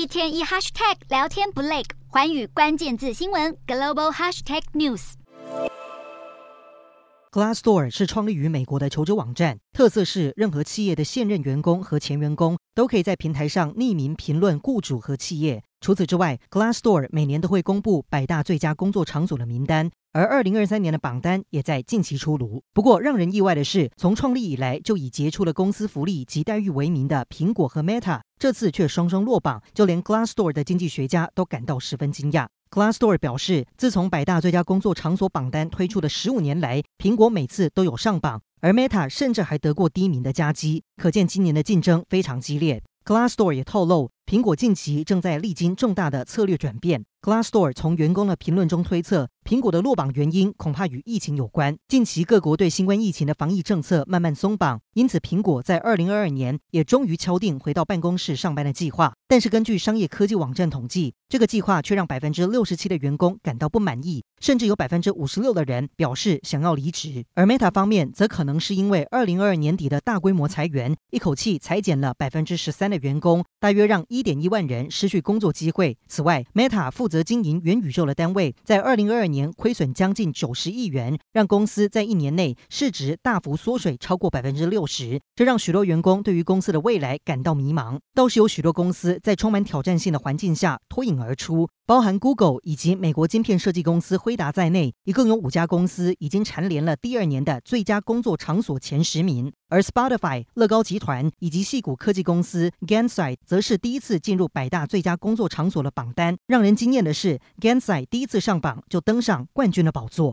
一天一 hashtag 聊天不累，环宇关键字新闻 global hashtag news。Glassdoor 是创立于美国的求职网站，特色是任何企业的现任员工和前员工都可以在平台上匿名评论雇主和企业。除此之外，Glassdoor 每年都会公布百大最佳工作场所的名单，而二零二三年的榜单也在近期出炉。不过，让人意外的是，从创立以来就以杰出的公司福利及待遇为名的苹果和 Meta，这次却双双落榜，就连 Glassdoor 的经济学家都感到十分惊讶。Glassdoor 表示，自从百大最佳工作场所榜单推出的十五年来，苹果每次都有上榜，而 Meta 甚至还得过第一名的佳绩，可见今年的竞争非常激烈。Glassdoor 也透露，苹果近期正在历经重大的策略转变。Glassdoor 从员工的评论中推测，苹果的落榜原因恐怕与疫情有关。近期各国对新冠疫情的防疫政策慢慢松绑，因此苹果在二零二二年也终于敲定回到办公室上班的计划。但是根据商业科技网站统计，这个计划却让百分之六十七的员工感到不满意，甚至有百分之五十六的人表示想要离职。而 Meta 方面则可能是因为二零二二年底的大规模裁员，一口气裁减了百分之十三的员工，大约让一点一万人失去工作机会。此外，Meta 负责经营元宇宙的单位在二零二二年亏损将近九十亿元，让公司在一年内市值大幅缩水超过百分之六十，这让许多员工对于公司的未来感到迷茫。倒是有许多公司在充满挑战性的环境下脱颖而出，包含 Google 以及美国晶片设计公司辉达在内，一共有五家公司已经蝉联了第二年的最佳工作场所前十名。而 Spotify、乐高集团以及细谷科技公司 g a n s i g h t 则是第一次进入百大最佳工作场所的榜单。让人惊艳的是 g a n s i g h t 第一次上榜就登上冠军的宝座。